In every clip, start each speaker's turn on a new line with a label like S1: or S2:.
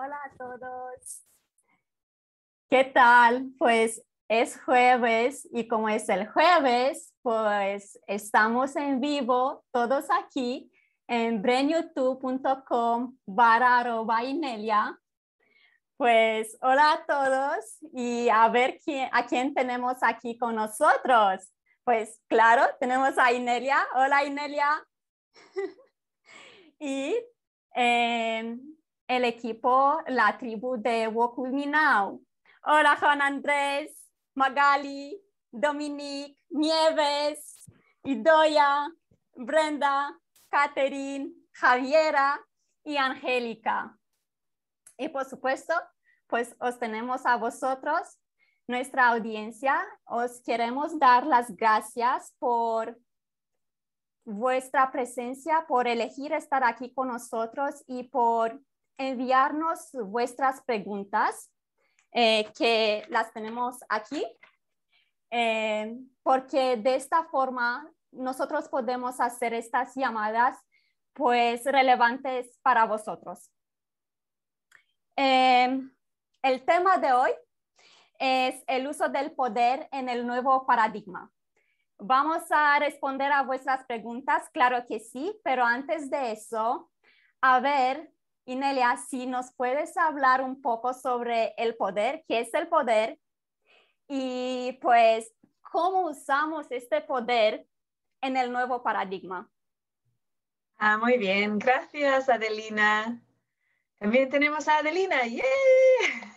S1: Hola a todos. ¿Qué tal? Pues es jueves y como es el jueves, pues estamos en vivo todos aquí en brenyouTube.com barra arroba Inelia. Pues hola a todos y a ver quién, a quién tenemos aquí con nosotros. Pues claro, tenemos a Inelia. Hola Inelia. y eh, el equipo, la tribu de Wokuminau. Hola Juan Andrés, Magali, Dominique, Nieves, Idoya, Brenda, Catherine, Javiera y Angélica. Y por supuesto, pues os tenemos a vosotros, nuestra audiencia. Os queremos dar las gracias por vuestra presencia, por elegir estar aquí con nosotros y por enviarnos vuestras preguntas. Eh, que las tenemos aquí, eh, porque de esta forma nosotros podemos hacer estas llamadas pues relevantes para vosotros. Eh, el tema de hoy es el uso del poder en el nuevo paradigma. Vamos a responder a vuestras preguntas, claro que sí, pero antes de eso, a ver Inelia, si nos puedes hablar un poco sobre el poder, qué es el poder y pues cómo usamos este poder en el nuevo paradigma.
S2: Ah, muy bien, gracias Adelina. También tenemos a Adelina, ¡yay!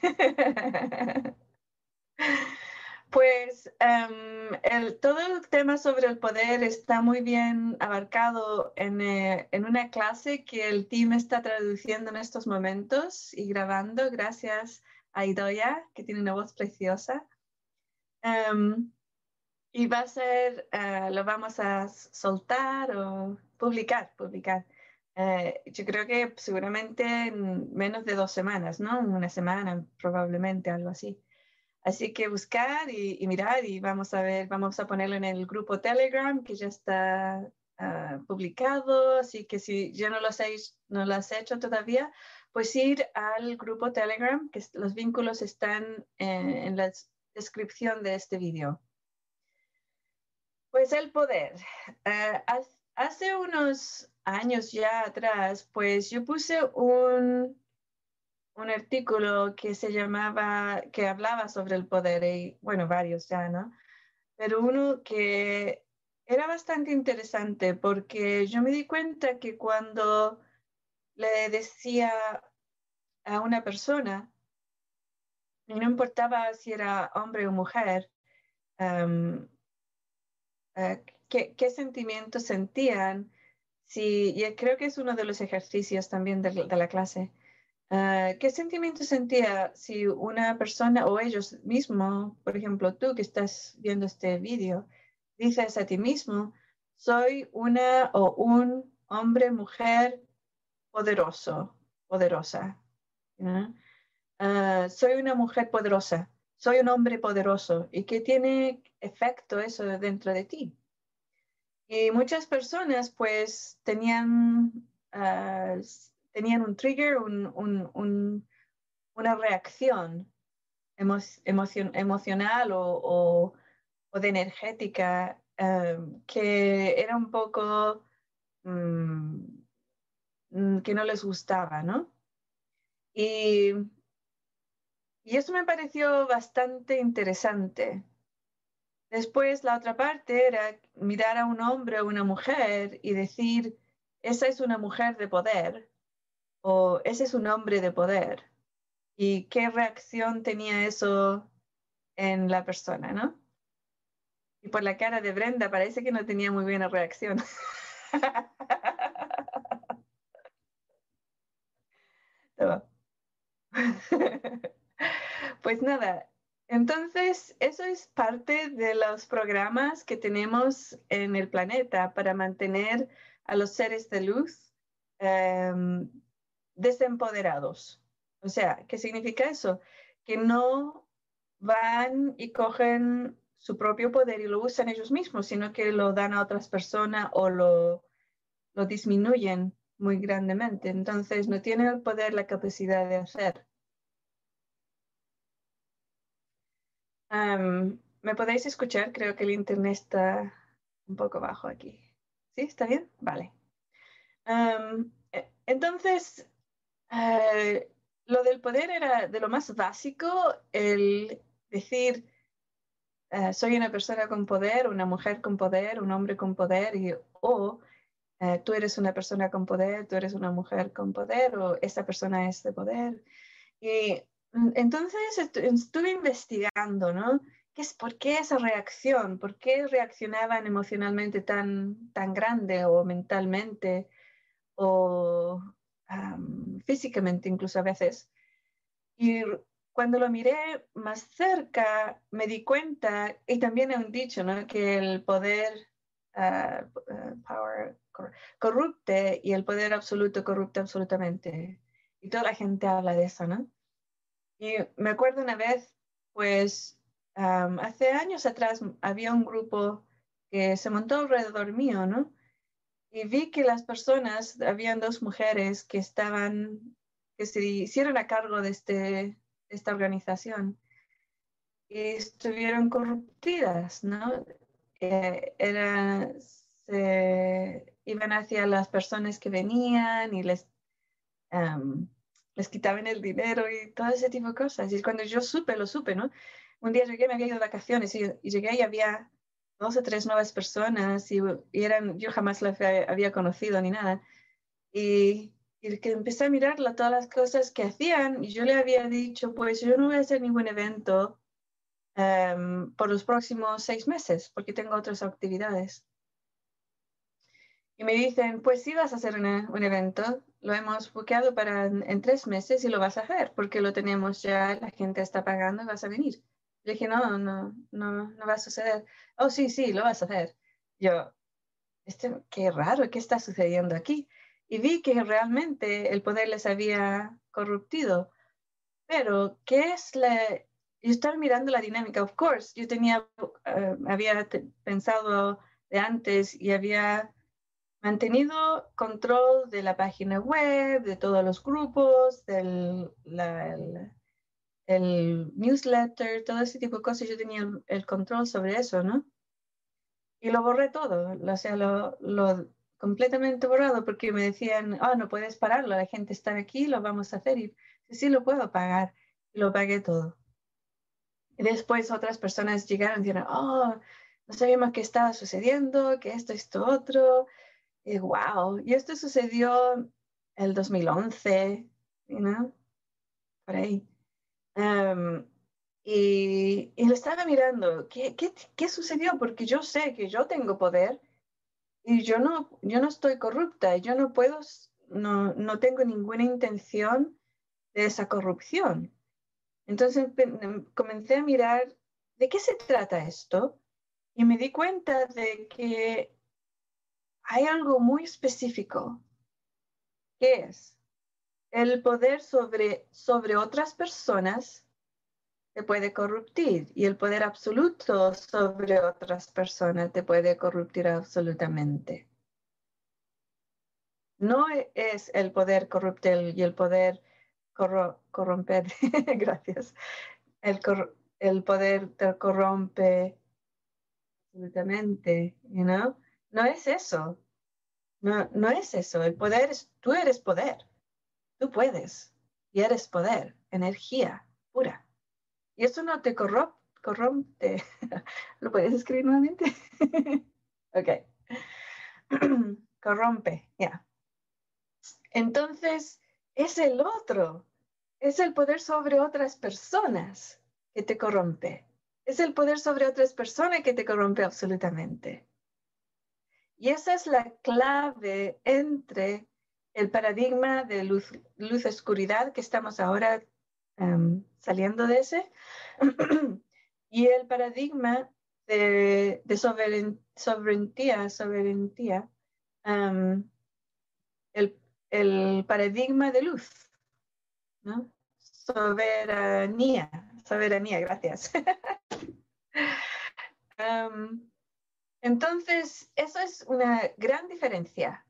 S2: Pues em, todo el tema sobre el poder está muy bien abarcado en, eh, en, una clase que el team está traduciendo en estos momentos y grabando gracias a Idoya, que tiene una voz preciosa. Em, y va a ser, uh, lo vamos a soltar o publicar, publicar. Uh, yo creo que seguramente en menos de dos semanas, ¿no? Una semana probablemente, algo así. Así que buscar y, mirar y vamos a ver, vamos a ponerlo en el grupo Telegram que ya está ah, publicado, así que si ya no lo, has, no lo has hecho todavía, pues ir al grupo Telegram, que los vínculos están en la descripción de este vídeo. Pues el poder. Ah, hace unos años ya atrás, pues yo puse un, un artículo que se llamaba, que hablaba sobre el poder, y bueno, varios ya, ¿no? Pero uno que era bastante interesante porque yo me di cuenta que cuando le decía a una persona, y no importaba si era hombre o mujer, eh, qué, sentimientos sentían, si, y creo que es uno de los ejercicios también de la clase, Ah, ¿Qué sentimiento sentía si una persona o ellos mismos, por ejemplo, tú que estás viendo este vídeo, dices a ti mismo, soy una o un hombre, mujer poderoso, poderosa? Ah, soy una mujer poderosa, soy un hombre poderoso. ¿Y qué tiene efecto eso dentro de ti? Y muchas personas pues tenían... Ah, tenían un trigger, una reacción emocional o, de energética em, que era un poco mm, mm, que no les gustaba, ¿no? Y, y eso me pareció bastante interesante. Después, la otra parte era mirar a un hombre o una mujer y decir, esa es una mujer de poder, o ese es un hombre de poder. ¿Y qué reacción tenía eso en la persona, no? Y por la cara de Brenda parece que no tenía muy buena reacción. pues nada, entonces eso es parte de los programas que tenemos en el planeta para mantener a los seres de luz em, desempoderados. O sea, ¿qué significa eso? Que no van y cogen su propio poder y lo usan ellos mismos, sino que lo dan a otras personas o lo, lo disminuyen muy grandemente, entonces no tiene el poder, la capacidad de hacer. ¿Me podéis escuchar? Creo que el internet está un poco bajo aquí. ¿Sí? ¿Está bien? Vale. E, entonces, eh, lo del poder era de lo más básico, el decir, eh, soy una persona con poder, una mujer con poder, un hombre con poder, y, o eh, tú eres una persona con poder, tú eres una mujer con poder, o esa persona es de poder. Y mm, entonces estuve investigando, ¿no? ¿Qué es, ¿Por qué esa reacción? ¿Por qué reaccionaban emocionalmente tan, tan grande o mentalmente o físicamente incluso a veces? Y cuando lo miré más cerca, me di cuenta, y también han dicho ¿no? que el poder uh, power, corrupte y el poder absoluto corrupte absolutamente. Y toda la gente habla de eso, ¿no? Y me acuerdo una vez, pues, hace años atrás había un grupo que se montó alrededor mío, ¿no? Y vi que las personas, habían dos mujeres que estaban, que se hicieron a cargo de este esta organización y estuvieron corruptidas, ¿no? Eh, era, se iban hacia las personas que venían y les, les quitaban el dinero y todo ese tipo de cosas. Y cuando yo supe, lo supe, ¿no? Un día llegué, me había ido de vacaciones y, llegué y había dos o tres nuevas personas y, eran, yo jamás las había conocido ni nada. Y y que empecé a mirar todas las cosas que hacían y yo le había dicho, pues yo no voy a hacer ningún evento em, por los próximos seis meses porque tengo otras actividades. Y me dicen, pues sí vas a hacer un evento, lo hemos buqueado para en, tres meses y lo vas a hacer porque lo tenemos ya, la gente está pagando y vas a venir. Le dije, no, no, no, no va a suceder. Oh, sí, sí, lo vas a hacer. Yo, este, qué raro, ¿qué está sucediendo aquí? y vi que realmente el poder les había corruptido. Pero, ¿qué es la...? Yo estaba mirando la dinámica, of course, yo tenía, eh, había pensado de antes y había mantenido control de la página web, de todos los grupos, del el, newsletter, todo ese tipo de cosas. Yo tenía el, control sobre eso, ¿no? Y lo borré todo, o sea, lo, lo completamente borrado porque me decían, oh, no puedes pararlo, la gente está aquí, lo vamos a hacer. Y sí, sí, lo puedo pagar. Y lo pagué todo. Y después otras personas llegaron y dijeron, oh, no sabíamos qué estaba sucediendo, que esto, esto, otro. Y wow, y esto sucedió el 2011, ¿no? Por ahí. Um, y, y, lo estaba mirando, ¿qué, qué, ¿qué sucedió? Porque yo sé que yo tengo poder y yo no, yo no estoy corrupta, yo no puedo, no, no tengo ninguna intención de esa corrupción. Entonces em, comencé a mirar de qué se trata esto y me di cuenta de que hay algo muy específico, que es el poder sobre, sobre otras personas te puede corruptir y el poder absoluto sobre otras personas te puede corruptir absolutamente. No es el poder corruptir y el poder corromper, gracias, el, poder te corrompe absolutamente, you? No es eso, no, no es eso, el poder es, tú eres poder, tú puedes y eres poder, energía pura. Y eso no te corrompe. ¿Lo puedes escribir nuevamente? ok. corrompe, ya. Entonces, es el otro. Es el poder sobre otras personas que te corrompe. Es el poder sobre otras personas que te corrompe absolutamente. Y esa es la clave entre el paradigma de luz-oscuridad que estamos ahora Em, saliendo de ese, y el paradigma de, soberanía, soberanía em, el, el, paradigma de luz, ¿no? Soberanía, soberanía, gracias. Em, entonces, eso es una gran diferencia.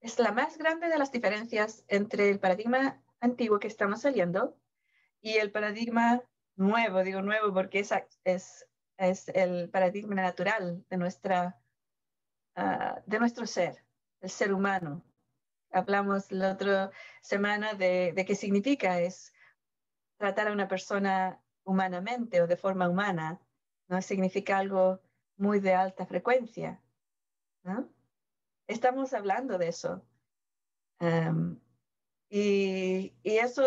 S2: Es la más grande de las diferencias entre el paradigma antiguo que estamos saliendo y el paradigma nuevo, digo nuevo porque es, el paradigma natural de, nuestra, uh, de nuestro ser, el ser humano. Hablamos la otra semana de, de qué significa, es tratar a una persona humanamente o de forma humana, ¿no? Significa algo muy de alta frecuencia, ¿no? Estamos hablando de eso. Y, y, eso,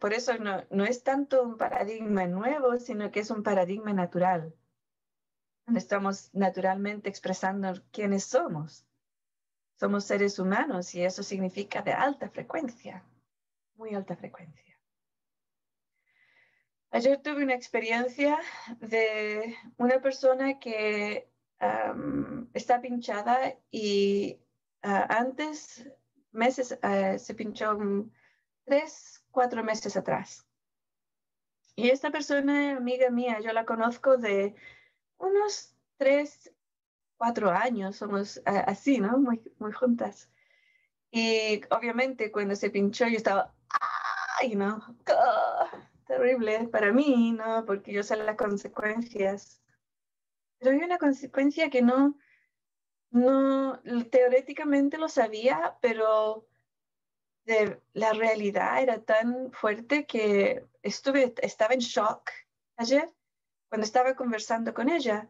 S2: por eso no, no, es tanto un paradigma nuevo, sino que es un paradigma natural. Estamos naturalmente expresando quiénes somos. Somos seres humanos y eso significa de alta frecuencia, muy alta frecuencia. Ayer tuve una experiencia de una persona que está pinchada y uh, antes, meses, uh, se pinchó tres, cuatro meses atrás. Y esta persona, amiga mía, yo la conozco de unos tres, cuatro años, somos uh, así, ¿no? Muy, muy juntas. Y obviamente cuando se pinchó yo estaba, ¡ay, no! terrible para mí, ¿no? Porque yo sé las consecuencias pero hay una consecuencia que no, no, teóricamente lo sabía, pero de, la realidad era tan fuerte que estuve, estaba en shock ayer cuando estaba conversando con ella,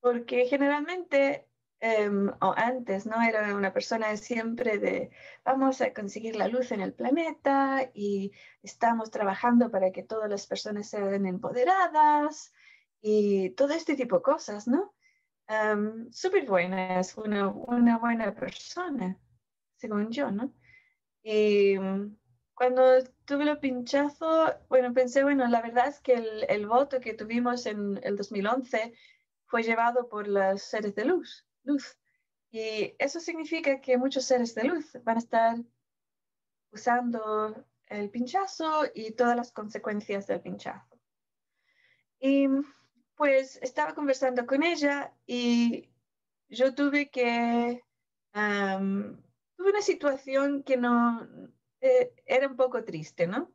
S2: porque generalmente em, o antes, ¿no? Era una persona siempre de vamos a conseguir la luz en el planeta y estamos trabajando para que todas las personas sean empoderadas y todo este tipo de cosas, ¿no? Súper buena, es una, una, buena persona, según yo, ¿no? Y mm, cuando tuve el pinchazo, bueno, pensé, bueno, la verdad es que el, el, voto que tuvimos en el 2011 fue llevado por los seres de luz, luz. Y eso significa que muchos seres de luz van a estar usando el pinchazo y todas las consecuencias del pinchazo. Y pues estaba conversando con ella y yo tuve que, tuve una situación que no, eh, era un poco triste, ¿no?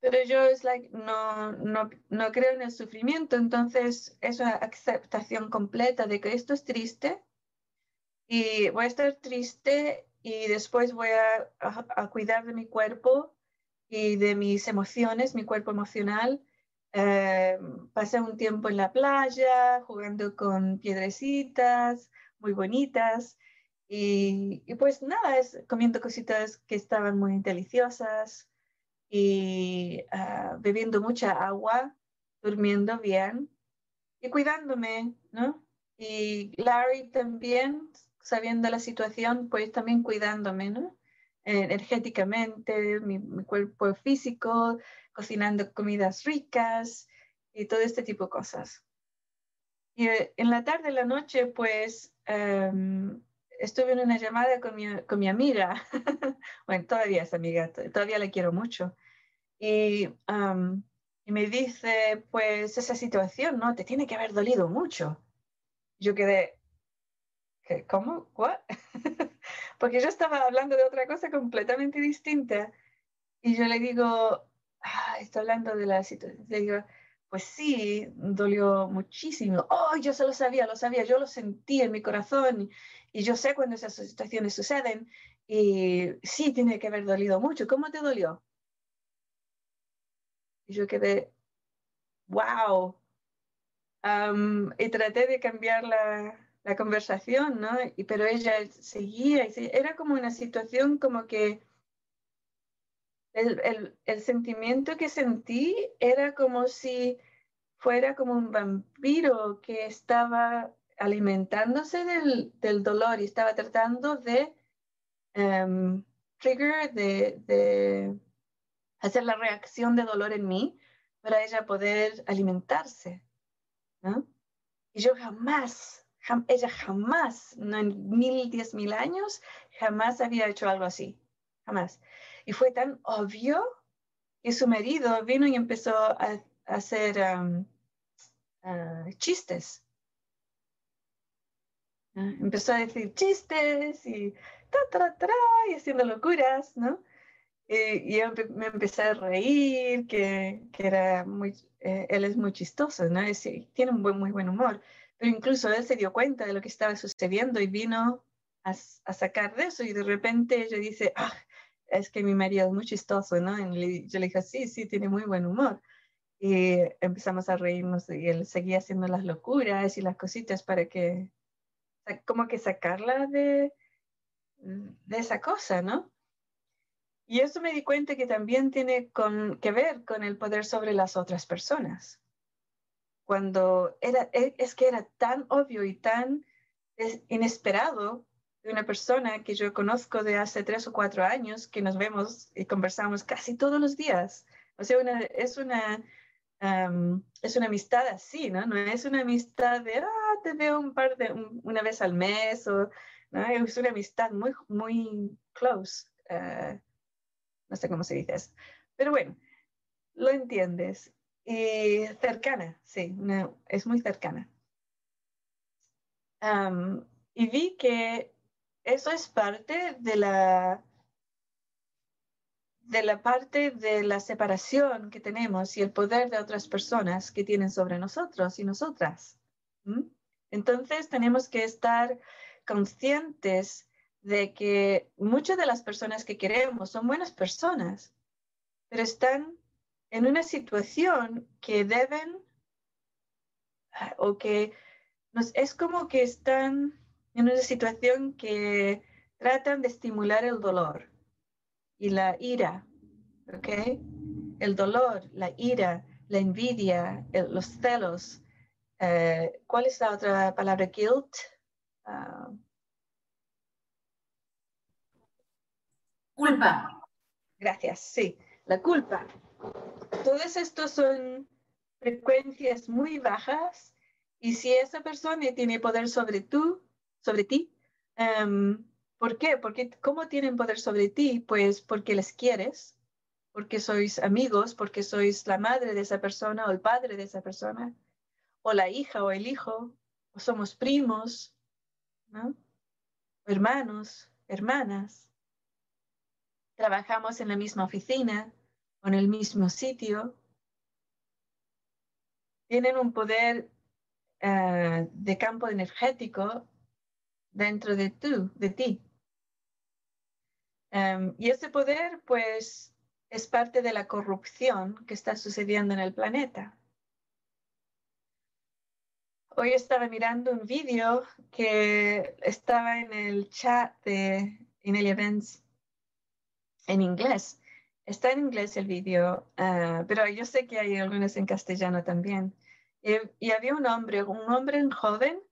S2: Pero yo es like, no, no, no creo en el sufrimiento, entonces es una aceptación completa de que esto es triste y voy a estar triste y después voy a, a cuidar de mi cuerpo y de mis emociones, mi cuerpo emocional, eh, pasé un tiempo en la playa jugando con piedrecitas muy bonitas y, pues nada, es, comiendo cositas que estaban muy deliciosas y ah, bebiendo mucha agua, durmiendo bien y cuidándome, ¿no? Y Larry también, sabiendo la situación, pues también cuidándome, ¿no? Energéticamente, mi, mi, cuerpo físico, cocinando comidas ricas y todo este tipo de cosas. Y eh, en la tarde, en la noche, pues um, estuve en una llamada con mi, con mi amiga, bueno, todavía es amiga, todavía la quiero mucho, y, um, y, me dice, pues esa situación, ¿no? Te tiene que haber dolido mucho. Yo quedé, ¿cómo? ¿What? Porque yo estaba hablando de otra cosa completamente distinta. Y yo le digo, ah, está hablando de la situación. Le digo, pues sí, dolió muchísimo. Oh, yo se lo sabía, lo sabía, yo lo sentí en mi corazón y yo sé cuando esas situaciones suceden y sí, tiene que haber dolido mucho. ¿Cómo te dolió? Y yo quedé, wow. y traté de cambiar la, la conversación, ¿no? Y, pero ella seguía, y era como una situación como que el, el, sentimiento que sentí era como si fuera como un vampiro que estaba alimentándose del, del dolor y estaba tratando de um, trigger, de, de, hacer la reacción de dolor en mí para ella poder alimentarse. ¿no? Y yo jamás, ella jamás, no en mil, diez mil años, jamás había hecho algo así. Jamás. Y fue tan obvio que su marido vino y empezó a, hacer um, uh, chistes. Empezó a decir chistes y, y haciendo locuras, ¿no? y yo me empecé a reír, que, que era muy, eh, él es muy chistoso, ¿no? Es, tiene un buen, muy buen humor, pero incluso él se dio cuenta de lo que estaba sucediendo y vino a, a sacar de eso y de repente ella dice, ah, es que mi marido es muy chistoso, ¿no? Y yo le dije, sí, sí, tiene muy buen humor. Y empezamos a reírnos y él seguía haciendo las locuras y las cositas para que, como que sacarla de, de esa cosa, ¿no? Y eso me di cuenta que también tiene que ver con el poder sobre las otras personas. Cuando era, e, es que era tan obvio y tan inesperado de una persona que yo conozco de hace tres o cuatro años, que nos vemos y conversamos casi todos los días. O sea, es, una, es una amistad así, ¿no? No es una amistad de, ah, te veo un par de, una vez al mes, o, ¿no? Es una amistad muy, muy close. Uh, no sé cómo se dice eso. Pero bueno, lo entiendes. Y cercana, sí, es muy cercana. y vi que eso es parte de la de la parte de la separación que tenemos y el poder de otras personas que tienen sobre nosotros y nosotras. Entonces tenemos que estar conscientes de que muchas de las personas que queremos son buenas personas, pero están en una situación que deben ah, o que nos, es como que están en una situación que tratan de estimular el dolor y la ira, ¿ok? El dolor, la ira, la envidia, los celos. Eh, ¿Cuál es la otra palabra? Guilt. Ah,
S3: Culpa.
S2: Gracias, sí, la culpa. Todos estos son frecuencias muy bajas y si esa persona tiene poder sobre tú, sobre ti, em, ¿por qué? Porque ¿cómo tienen poder sobre ti? Pues porque les quieres, porque sois amigos, porque sois la madre de esa persona o el padre de esa persona, o la hija o el hijo, o somos primos, ¿no? hermanos, hermanas trabajamos en la misma oficina en el mismo sitio, tienen un poder eh, de campo energético dentro de, tú, de ti. Em, y ese poder, pues, es parte de la corrupción que está sucediendo en el planeta. Hoy estaba mirando un vídeo que estaba en el chat de Inelia Events en inglés. Está en inglés el vídeo, ah, pero yo sé que hay algunos en castellano también. Y, había un hombre, un hombre joven,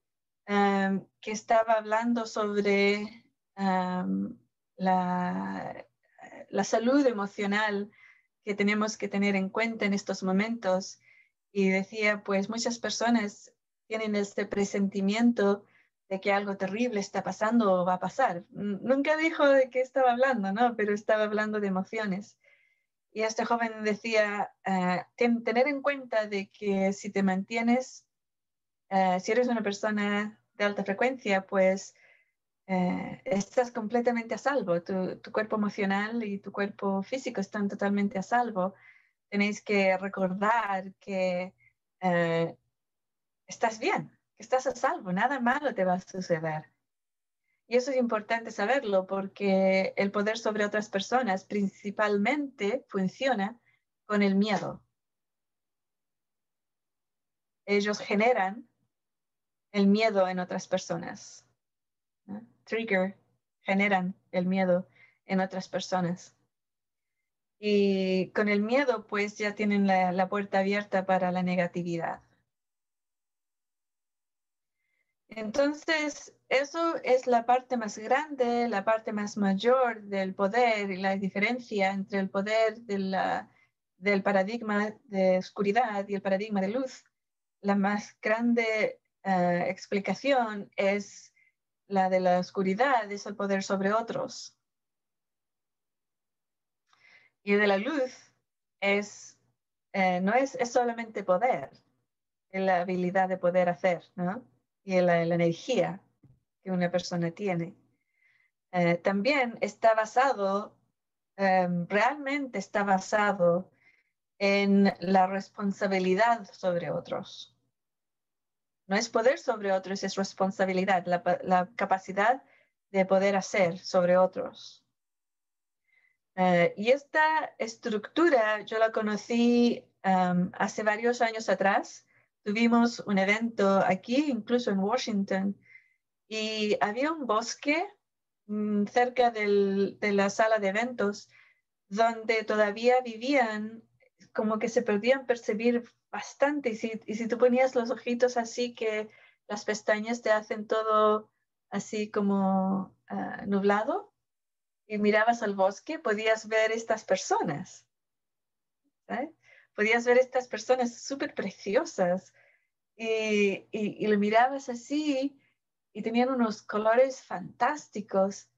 S2: que estaba hablando sobre la, la salud emocional que tenemos que tener en cuenta en estos momentos. Y decía, pues muchas personas tienen este presentimiento de que algo terrible está pasando o va a pasar. Nunca dijo de qué estaba hablando, ¿no? Pero estaba hablando de emociones. Y este joven decía, uh, tener en cuenta de que si te mantienes, eh, si eres una persona de alta frecuencia, pues eh, estás completamente a salvo. Tu, tu, cuerpo emocional y tu cuerpo físico están totalmente a salvo. Tenéis que recordar que estás bien, que estás a salvo, nada malo te va a suceder. Y eso es importante saberlo porque el poder sobre otras personas principalmente funciona con el miedo. Ellos generan el miedo en otras personas. Trigger, generan el miedo en otras personas. Y con el miedo, pues ya tienen la puerta abierta para la negatividad. Entonces, eso es la parte más grande, la parte más mayor del poder y la diferencia entre el poder del paradigma de oscuridad y el paradigma de luz. La más grande eh, explicación es la de la oscuridad, es el poder sobre otros. Y de la luz es, eh, no es, es solamente poder, es la habilidad de poder hacer, ¿no? Y la, la energía que una persona tiene. Eh, también está basado, em, realmente está basado en la responsabilidad sobre otros. No es poder sobre otros, es responsabilidad, la, capacidad de poder hacer sobre otros. Eh, y esta estructura yo la conocí em, hace varios años atrás. Tuvimos un evento aquí, incluso en Washington, y había un bosque mm, cerca de la sala de eventos donde todavía vivían como que se podían percibir bastante. Y si, tú ponías los ojitos así que las pestañas te hacen todo así como ah, nublado y mirabas al bosque, podías ver estas personas. Podías ver estas personas súper preciosas y, y, y, lo mirabas así y tenían unos colores fantásticos.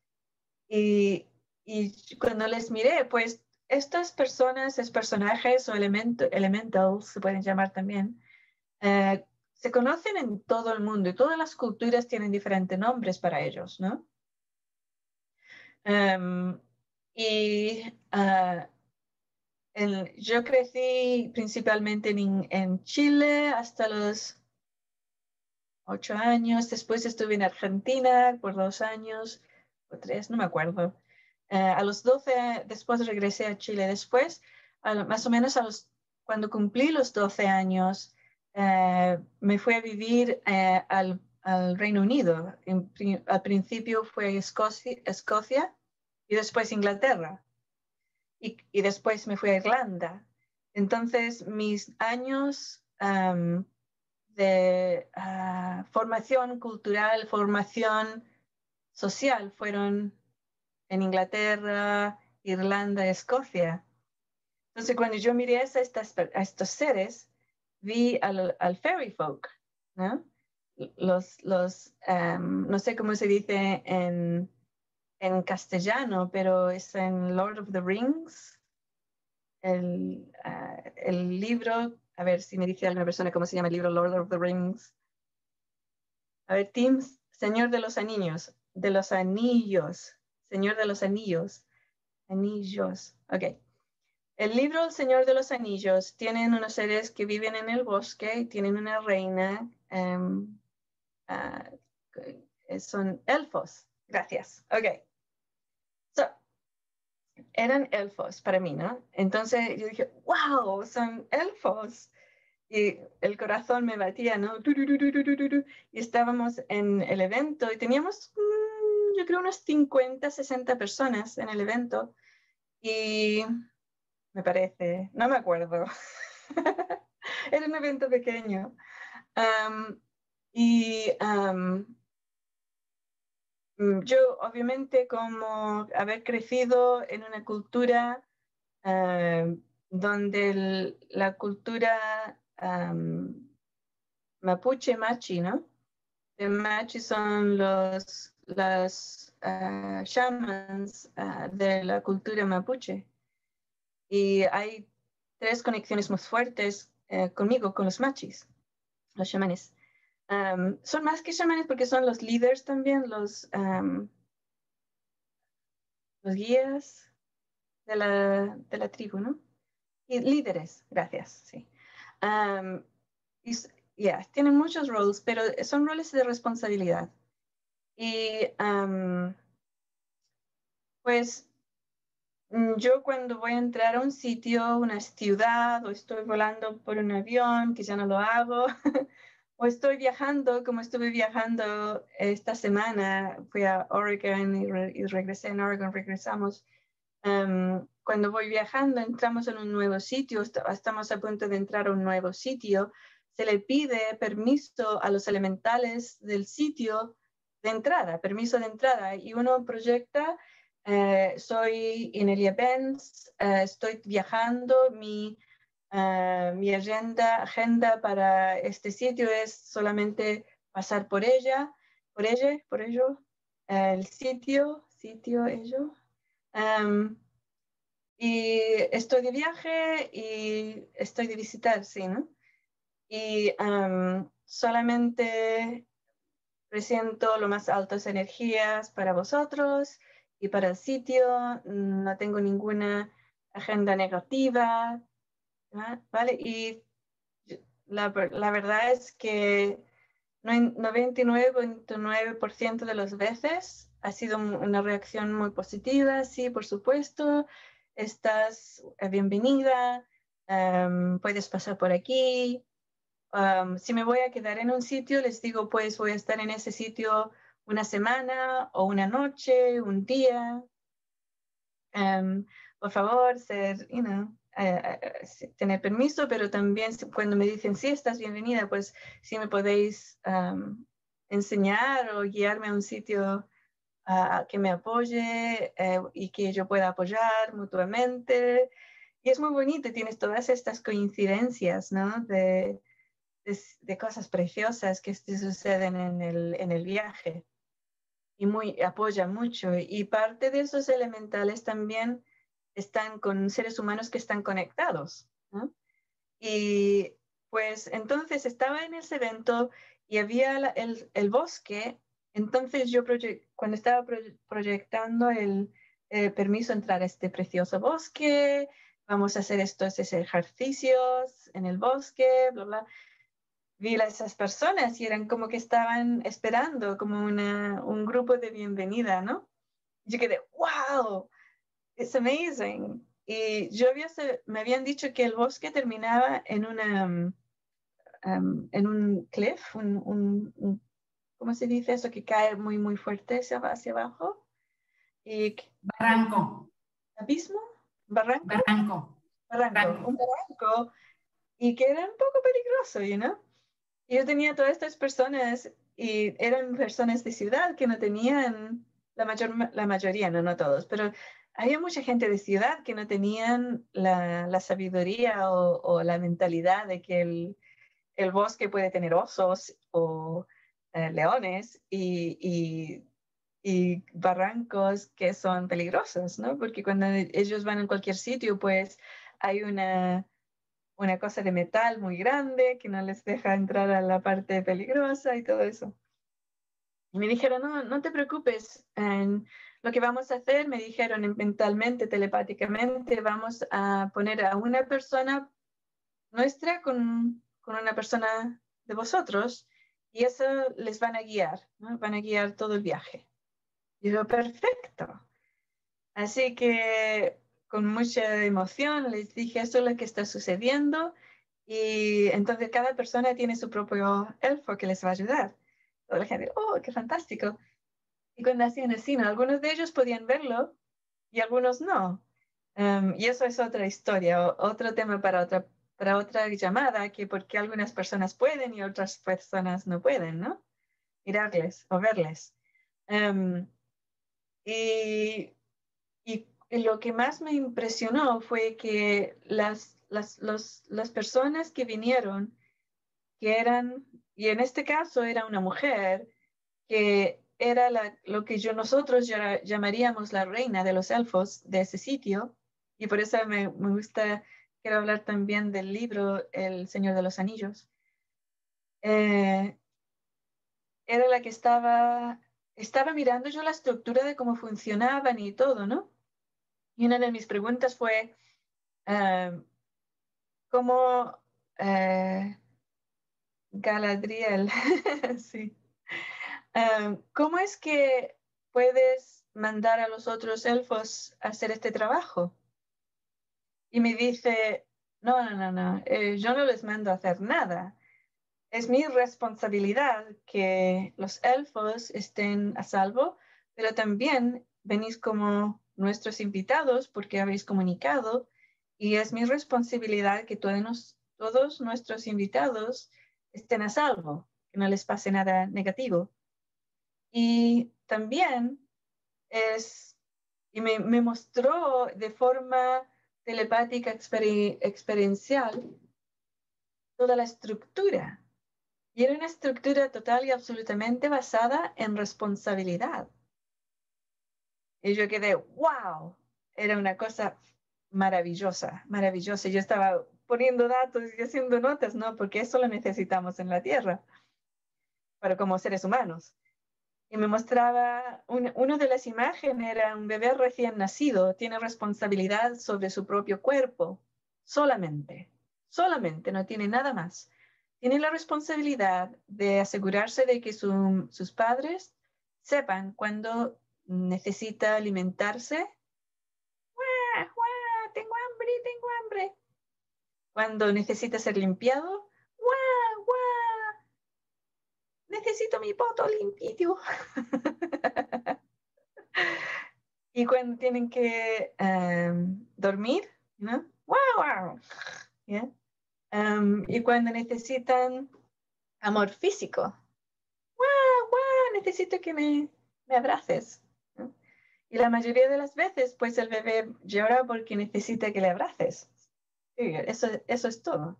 S2: Y, y cuando les miré, pues estas personas, estos personajes o elementals, se pueden llamar también, eh, se conocen en todo el mundo y todas las culturas tienen diferentes nombres para ellos, ¿no? Em, y ah, yo crecí principalmente en, en, Chile hasta los ocho años, después estuve en Argentina por dos años o tres, no me acuerdo. Eh, a los 12, después regresé a Chile. Después, más o menos a los, cuando cumplí los 12 años, eh, me fui a vivir eh, al, al, Reino Unido. al principio fue Escocia, Escocia, y después Inglaterra. Y, y, después me fui a Irlanda. Entonces, mis años de ah, formación cultural, formación social fueron en Inglaterra, Irlanda, Escocia. Entonces, cuando yo miré a, estos seres, vi al, fairy folk, ¿no? Los, los em, no sé cómo se dice en, en, castellano, pero es en Lord of the Rings, el, ah, el libro, a ver si me dice alguna persona cómo se llama el libro Lord of the Rings. A ver, Tim, Señor de los Anillos, de los Anillos. Señor de los Anillos. Anillos. Ok. El libro El Señor de los Anillos tienen unos seres que viven en el bosque, tienen una reina, em, ah, son elfos. Gracias. Ok. Eran elfos para mí, ¿no? Entonces yo dije, wow, son elfos. Y el corazón me batía, ¿no? Y estábamos en el evento y teníamos yo creo unas 50, 60 personas en el evento y me parece, no me acuerdo. Era un evento pequeño. y mm, yo, obviamente, como haber crecido en una cultura donde la cultura mapuche machi, ¿no? El machi son los las uh, shamans ah, de la cultura mapuche. Y hay tres conexiones muy fuertes eh, conmigo, con los machis, los chamanes. Son más que chamanes porque son los líderes también, los, los guías de la, de la, tribu, ¿no? Y líderes, gracias, sí. y, tienen muchos roles, pero son roles de responsabilidad. Y pues mm, yo cuando voy a entrar a un sitio, una ciudad, o estoy volando por un avión, que ya no lo hago, o estoy viajando, como estuve viajando esta semana, fui a Oregon y, regresé en Oregon, regresamos. cuando voy viajando, entramos en un nuevo sitio, estamos a punto de entrar a un nuevo sitio, se le pide permiso a los elementales del sitio de entrada, permiso de entrada, y uno proyecta, eh, soy Inelia Benz, eh, estoy viajando, mi, eh, mi agenda, agenda para este sitio es solamente pasar por ella, por ella, por ello, el sitio, sitio, ello. Em, y estoy de viaje y estoy de visitar, sí, ¿no? Y em, solamente Presiento lo más altas energías para vosotros y para el sitio. No tengo ninguna agenda negativa. ¿Vale? Y la, la verdad es que 99.9% de las veces ha sido una reacción muy positiva, sí, por supuesto, estás eh, bienvenida, em, puedes pasar por aquí. si me voy a quedar en un sitio, les digo, pues voy a estar en ese sitio una semana o una noche, un día. Em, por favor, ser, you know, eh, eh, tener permiso, pero también cuando me dicen, sí, estás bienvenida, pues si me podéis enseñar o guiarme a un sitio que me apoye eh, y que yo pueda apoyar mutuamente. Y es muy bonito, tienes todas estas coincidencias, ¿no? De, de, cosas preciosas que suceden en el, en el viaje. Y muy, apoya mucho. Y parte de esos elementales también están con seres humanos que están conectados. Y pues entonces estaba en ese evento y había el, el, bosque. Entonces yo cuando estaba proyectando el eh, permiso entrar a este precioso bosque, vamos a hacer estos ejercicios en el bosque. Vi a esas personas y eran como que estaban esperando como una, un grupo de bienvenida, ¿no? Yo quedé, wow, it's amazing. Y yo había, me habían dicho que el bosque terminaba en una, um, en un cliff, un, un, ¿cómo se dice eso? Que cae muy, muy fuerte hacia, hacia abajo. Y,
S3: barranco.
S2: ¿Abismo? ¿Barranco?
S3: Barranco.
S2: Barranco. Un barranco. Y que era un poco peligroso, you know? Y yo tenía todas estas personas y eran personas de ciudad que no tenían, la, mayor, la mayoría, no, no todos, pero había mucha gente de ciudad que no tenían la, sabiduría o, la mentalidad de que el, bosque puede tener osos o eh, leones y, barrancos que son peligrosos, ¿no? Porque cuando ellos van en cualquier sitio, pues hay una, cosa de metal muy grande que no les deja entrar a la parte peligrosa y todo eso. Y me dijeron, no, no te preocupes. Lo que vamos a hacer, me dijeron mentalmente, telepáticamente, vamos a poner a una persona nuestra con, con una persona de vosotros y eso les van a guiar, van a guiar todo el viaje. Y yo, perfecto. Así que con mucha emoción les dije, eso es lo que está sucediendo y entonces cada persona tiene su propio elfo que les va a ayudar. Toda la gente, oh, qué fantástico. Y cuando hacían así, algunos de ellos podían verlo y algunos no. Um, y eso es otra historia, otro tema para otra, para otra llamada, que porque algunas personas pueden y otras personas no pueden, ¿no? Mirarles o verles. Um, y, y, lo que más me impresionó fue que las, las, los, las personas que vinieron, que eran, y en este caso era una mujer, que era lo que yo, nosotros llamaríamos la reina de los elfos de ese sitio, y por eso me, gusta, quiero hablar también del libro El Señor de los Anillos. Eh, era la que estaba, estaba mirando yo la estructura de cómo funcionaban y todo, ¿no? Y una de mis preguntas fue, eh, ¿cómo eh, Galadriel, sí, Em, ¿Cómo es que puedes mandar a los otros elfos a hacer este trabajo? Y me dice, no, no, no, no, eh, yo no les mando a hacer nada. Es mi responsabilidad que los elfos estén a salvo, pero también venís como nuestros invitados porque habéis comunicado y es mi responsabilidad que todos, todos nuestros invitados estén a salvo, que no les pase nada negativo. Y también es, y me, me mostró de forma telepática experiencial toda la estructura. Y era una estructura total y absolutamente basada en responsabilidad. Y yo quedé, wow, era una cosa maravillosa, maravillosa. Yo estaba poniendo datos y haciendo notas, ¿no? Porque eso lo necesitamos en la Tierra, para como seres humanos. Y me mostraba, una de las imágenes era un bebé recién nacido, tiene responsabilidad sobre su propio cuerpo, solamente, solamente, no tiene nada más. Tiene la responsabilidad de asegurarse de que sus padres sepan cuando necesita alimentarse. Tengo hambre, tengo hambre. Cuando necesita ser limpiado, necesito mi poto limpio. y cuando tienen que em, dormir, ¿no? Wow, em, y cuando necesitan amor físico, wow, wow, necesito que me, me abraces. Y la mayoría de las veces, pues el bebé llora porque necesita que le abraces. eso, eso es todo.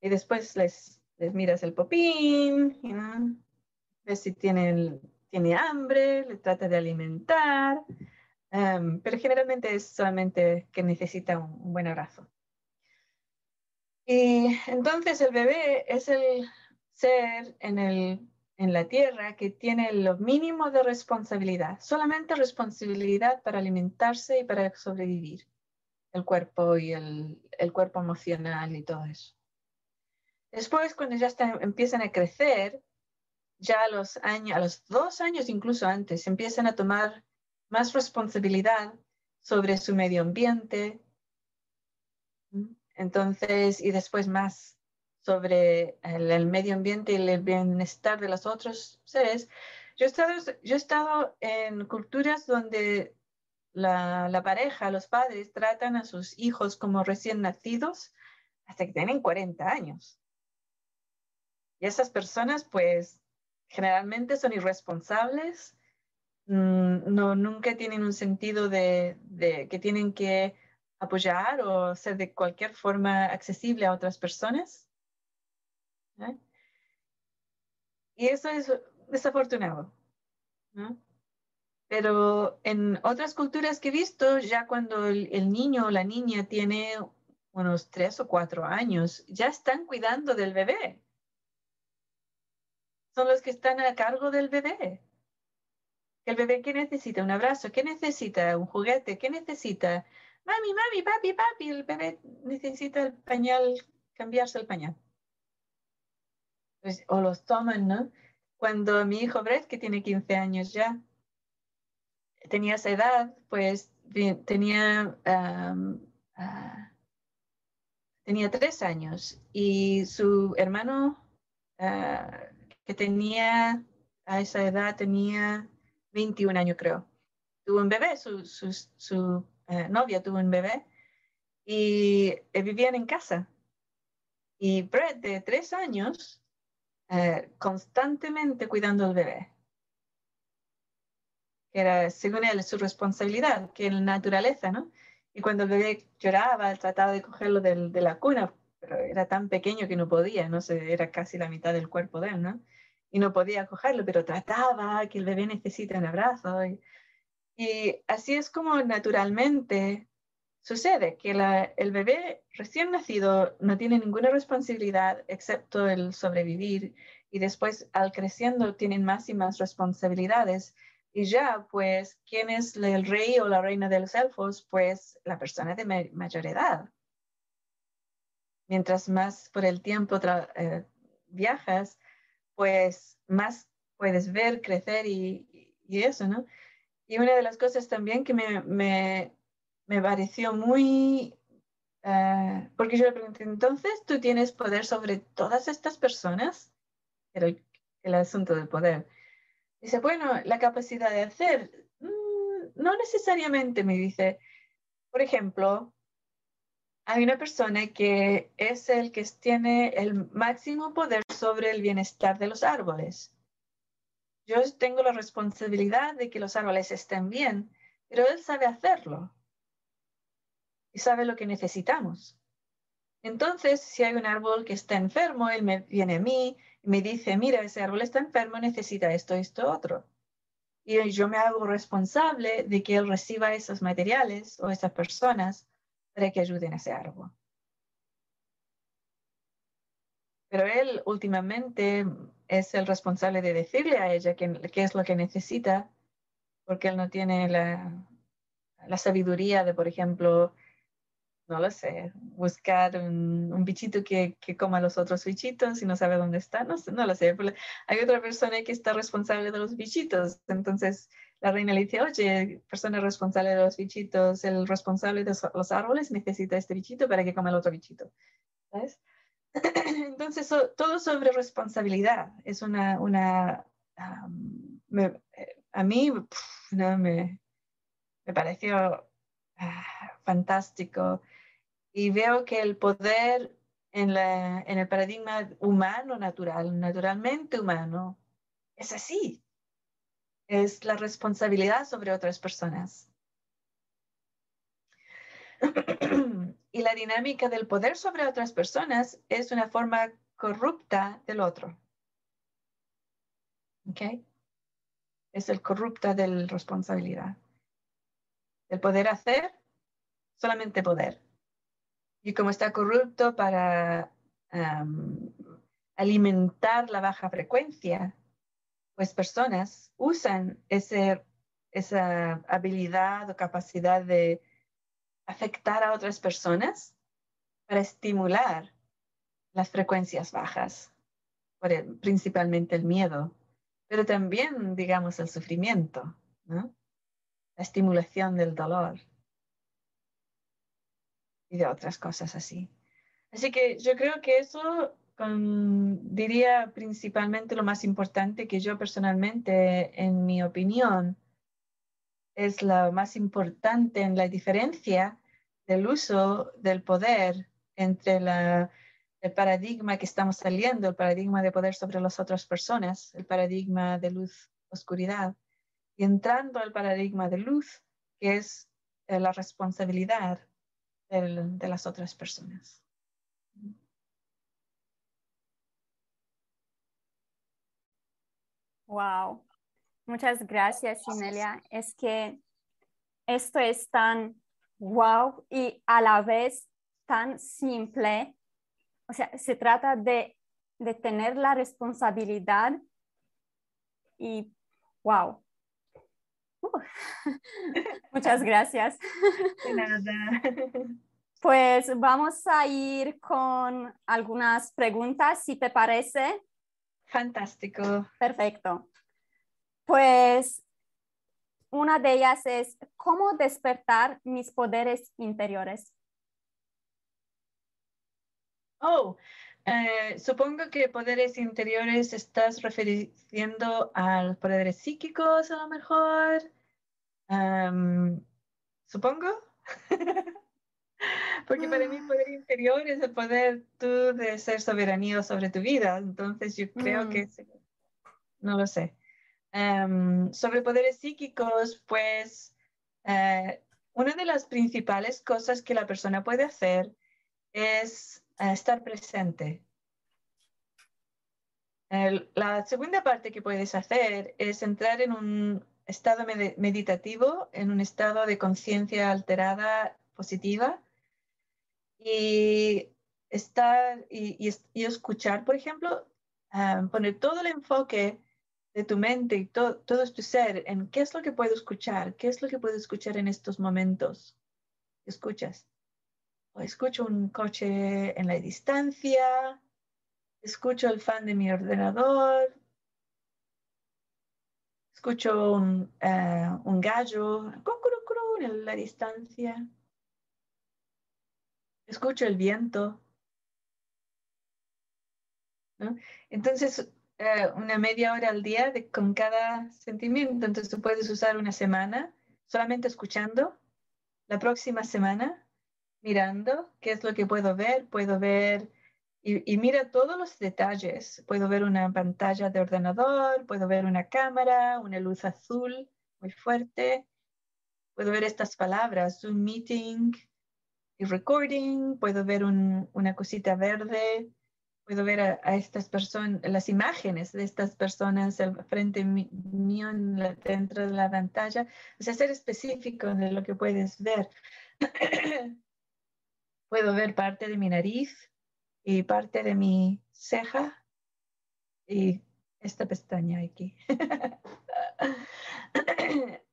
S2: Y después les les miras el popín, ves si tiene, tiene hambre, le trata de alimentar, em, pero generalmente es solamente que necesita un, buen abrazo. Y entonces el bebé es el ser en, el, en la tierra que tiene lo mínimo de responsabilidad, solamente responsabilidad para alimentarse y para sobrevivir, el cuerpo y el, el cuerpo emocional y todo eso. Después, cuando ya empiezan a crecer, ya a los dos años incluso antes, empiezan a tomar más responsabilidad sobre su medio ambiente. Entonces, y después más sobre el, medio ambiente y el bienestar de los otros seres. Yo he estado, yo he estado en culturas donde la, la, pareja, los padres, tratan a sus hijos como recién nacidos hasta que tienen 40 años. Esas personas, pues, generalmente son irresponsables, mm, no, nunca tienen un sentido de, que tienen que apoyar o ser de cualquier forma accesible a otras personas. Y eso es desafortunado. Pero en otras culturas que he visto, ya cuando el, niño o la niña tiene unos tres o cuatro años, ya están cuidando del bebé son los que están a cargo del bebé. El bebé, ¿qué necesita? Un abrazo, ¿qué necesita? Un juguete, ¿qué necesita? Mami, mami, papi, papi, el bebé necesita el pañal, cambiarse el pañal. Pues, o los toman, ¿no? Cuando mi hijo Brett, que tiene 15 años ya, tenía esa edad, pues tenía, ah, tenía tres años y su hermano ah, que tenía, a esa edad tenía 21 años creo. Tuvo un bebé, su, su, eh, novia tuvo un bebé y eh, vivían en casa. Y Brett, de tres años, eh, constantemente cuidando al bebé. Era, según él, su responsabilidad, que en la naturaleza, ¿no? Y cuando el bebé lloraba, trataba de cogerlo de la cuna, pero era tan pequeño que no podía, no sé, era casi la mitad del cuerpo de él, ¿no? Y no podía cogerlo, pero trataba que el bebé necesita un abrazo. Y, así es como naturalmente sucede, que el bebé recién nacido no tiene ninguna responsabilidad excepto el sobrevivir y después al creciendo tienen más y más responsabilidades. Y ya, pues, ¿quién es el rey o la reina de los elfos? Pues la persona de mayor edad. Mientras más por el tiempo eh, viajas, pues más puedes ver, crecer y, eso, ¿no? Y una de las cosas también que me, me, pareció muy... Eh, porque yo le pregunté, entonces, ¿tú tienes poder sobre todas estas personas? Pero el, asunto del poder. Dice, bueno, la capacidad de hacer, mm, no necesariamente, me dice. Por ejemplo, hay una persona que es el que tiene el máximo poder sobre el bienestar de los árboles. Yo tengo la responsabilidad de que los árboles estén bien, pero él sabe hacerlo y sabe lo que necesitamos. Entonces, si hay un árbol que está enfermo, él viene a mí y me dice, mira, ese árbol está enfermo, necesita esto, esto, otro. Y yo me hago responsable de que él reciba esos materiales o esas personas para que ayuden a ese árbol. Pero él últimamente, es el responsable de decirle a ella qué, es lo que necesita, porque él no tiene la, sabiduría de, por ejemplo, no lo sé, buscar un, bichito que, que, coma los otros bichitos y no sabe dónde está, no, no lo sé. Hay otra persona que está responsable de los bichitos, entonces la reina le dice, oye, persona responsable de los bichitos, el responsable de los árboles necesita este bichito para que coma el otro bichito. ¿Sabes? Entonces, todo sobre responsabilidad es una, una eh, a mí me, pareció ah, fantástico y veo que el poder en, en el paradigma humano natural, naturalmente humano, es así. Es la responsabilidad sobre otras personas. y la dinámica del poder sobre otras personas es una forma corrupta del otro. ¿Ok? Es el corrupta de la responsabilidad. El poder hacer, solamente poder. Y como está corrupto para alimentar la baja frecuencia, pues personas usan ese, esa habilidad o capacidad de afectar a otras personas para estimular las frecuencias bajas, principalmente el miedo, pero también, digamos, el sufrimiento, la estimulación del dolor y de otras cosas así. Así que yo creo que eso diría principalmente lo más importante que yo personalmente, en mi opinión, es lo más importante en la diferencia del uso del poder entre el paradigma que estamos saliendo, el paradigma de poder sobre las otras personas, el paradigma de luz-oscuridad, y entrando al paradigma de luz, que es eh, la responsabilidad de las otras personas.
S1: Wow, Muchas gracias, Inelia. Es que esto es tan wow y a la vez tan simple. O sea, se trata de, tener la responsabilidad y wow. Uh, muchas gracias.
S2: De nada.
S1: Pues vamos a ir con algunas preguntas, si te parece.
S2: Fantástico.
S1: Perfecto. Pues una de ellas es cómo despertar mis poderes interiores.
S2: Oh, eh, supongo que poderes interiores estás refiriendo a poderes psíquicos a lo mejor. supongo. Porque para mí poder interior es el poder tú de ser soberanía sobre tu vida. Entonces yo creo que mm. no lo sé. Em, sobre poderes psíquicos, pues eh, una de las principales cosas que la persona puede hacer es eh, estar presente. la segunda parte que puedes hacer es entrar en un estado meditativo, en un estado de conciencia alterada positiva y estar y, escuchar, por ejemplo, em, poner todo el enfoque de tu mente y todo tu ser en qué es lo que puedo escuchar, qué es lo que puedo escuchar en estos momentos. Escuchas. O escucho un coche en la distancia, escucho el fan de mi ordenador, escucho un, eh, un gallo en la distancia, escucho el viento. Entonces, eh, una media hora al día de, con cada sentimiento. Entonces tú puedes usar una semana solamente escuchando, la próxima semana mirando qué es lo que puedo ver. Puedo ver y, mira todos los detalles. Puedo ver una pantalla de ordenador, puedo ver una cámara, una luz azul muy fuerte. Puedo ver estas palabras, un meeting y recording. Puedo ver una cosita verde puedo ver a, estas personas, las imágenes de estas personas frente mío dentro de la pantalla. O sea, ser específico de lo que puedes ver. puedo ver parte de mi nariz y parte de mi ceja y esta pestaña aquí.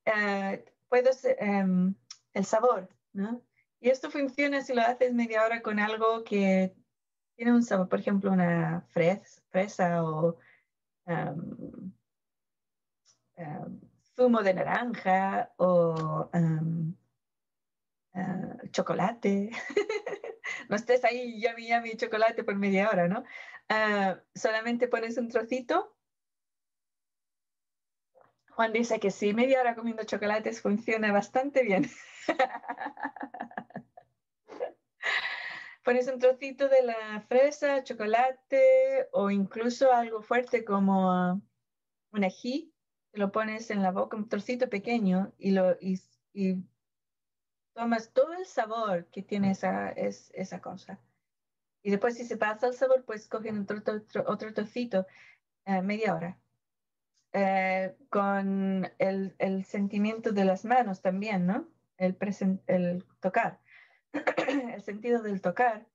S2: Eh, puedes, em, el sabor, ¿no? Y esto funciona si lo haces media hora con algo que tiene un sabor, por ejemplo, una fresa o em, em, zumo de naranja o eh, chocolate. no estés ahí, ya mi chocolate por media hora, ¿no? Ah, solamente pones un trocito. Juan dice que sí, media hora comiendo chocolates funciona bastante bien. pones un trocito de la fresa, chocolate o incluso algo fuerte como un ají, lo pones en la boca, un trocito pequeño y, lo, y, tomas todo el sabor que tiene esa, esa cosa. Y después si se pasa el sabor, pues cogen otro, otro, trocito, eh, media hora. Eh, con el, el, sentimiento de las manos también, ¿no? El, el tocar, el sentido del tocar.